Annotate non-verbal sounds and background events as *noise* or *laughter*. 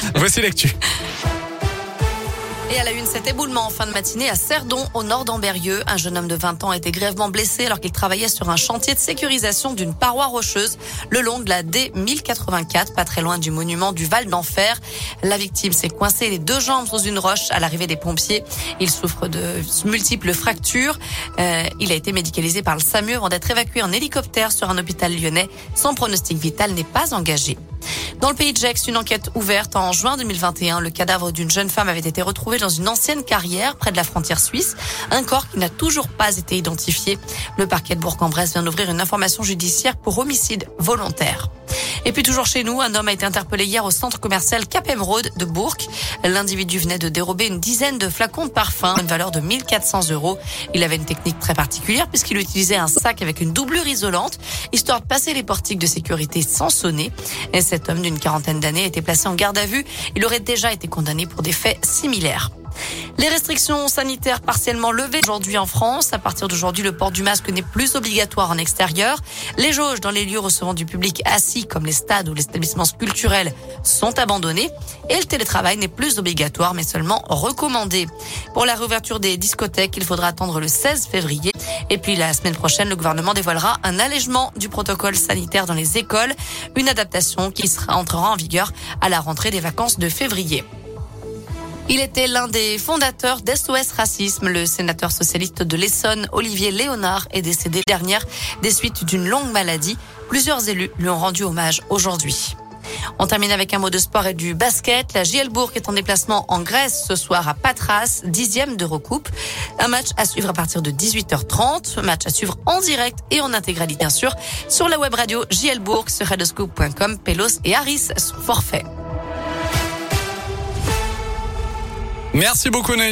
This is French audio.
*laughs* Voici l'actu. Et à la une, cet éboulement en fin de matinée à Cerdon, au nord d'Amberieux. Un jeune homme de 20 ans a été grièvement blessé alors qu'il travaillait sur un chantier de sécurisation d'une paroi rocheuse le long de la D1084, pas très loin du monument du Val d'Enfer. La victime s'est coincée les deux jambes sous une roche à l'arrivée des pompiers. Il souffre de multiples fractures. Euh, il a été médicalisé par le SAMU avant d'être évacué en hélicoptère sur un hôpital lyonnais. Son pronostic vital n'est pas engagé. Dans le pays de Gex, une enquête ouverte en juin 2021. Le cadavre d'une jeune femme avait été retrouvé dans une ancienne carrière près de la frontière suisse. Un corps qui n'a toujours pas été identifié. Le parquet de Bourg-en-Bresse vient d'ouvrir une information judiciaire pour homicide volontaire. Et puis toujours chez nous, un homme a été interpellé hier au centre commercial Cap Emeraude de Bourg. L'individu venait de dérober une dizaine de flacons de parfum, une valeur de 1400 euros. Il avait une technique très particulière puisqu'il utilisait un sac avec une doublure isolante, histoire de passer les portiques de sécurité sans sonner. Et cet homme d'une quarantaine d'années a été placé en garde à vue. Il aurait déjà été condamné pour des faits similaires. Les restrictions sanitaires partiellement levées aujourd'hui en France. À partir d'aujourd'hui, le port du masque n'est plus obligatoire en extérieur. Les jauges dans les lieux recevant du public assis, comme les stades ou les établissements culturels, sont abandonnées. Et le télétravail n'est plus obligatoire, mais seulement recommandé. Pour la réouverture des discothèques, il faudra attendre le 16 février. Et puis la semaine prochaine, le gouvernement dévoilera un allègement du protocole sanitaire dans les écoles, une adaptation qui entrera en vigueur à la rentrée des vacances de février. Il était l'un des fondateurs d'SOS Racisme. Le sénateur socialiste de l'Essonne, Olivier Léonard, est décédé dernière des suites d'une longue maladie. Plusieurs élus lui ont rendu hommage aujourd'hui. On termine avec un mot de sport et du basket. La JL Bourg est en déplacement en Grèce ce soir à Patras, dixième de recoupe. Un match à suivre à partir de 18h30. Match à suivre en direct et en intégralité, bien sûr, sur la web radio JL Bourg, sur radoscope.com. Pelos et Harris sont forfaits. Merci beaucoup Naïm.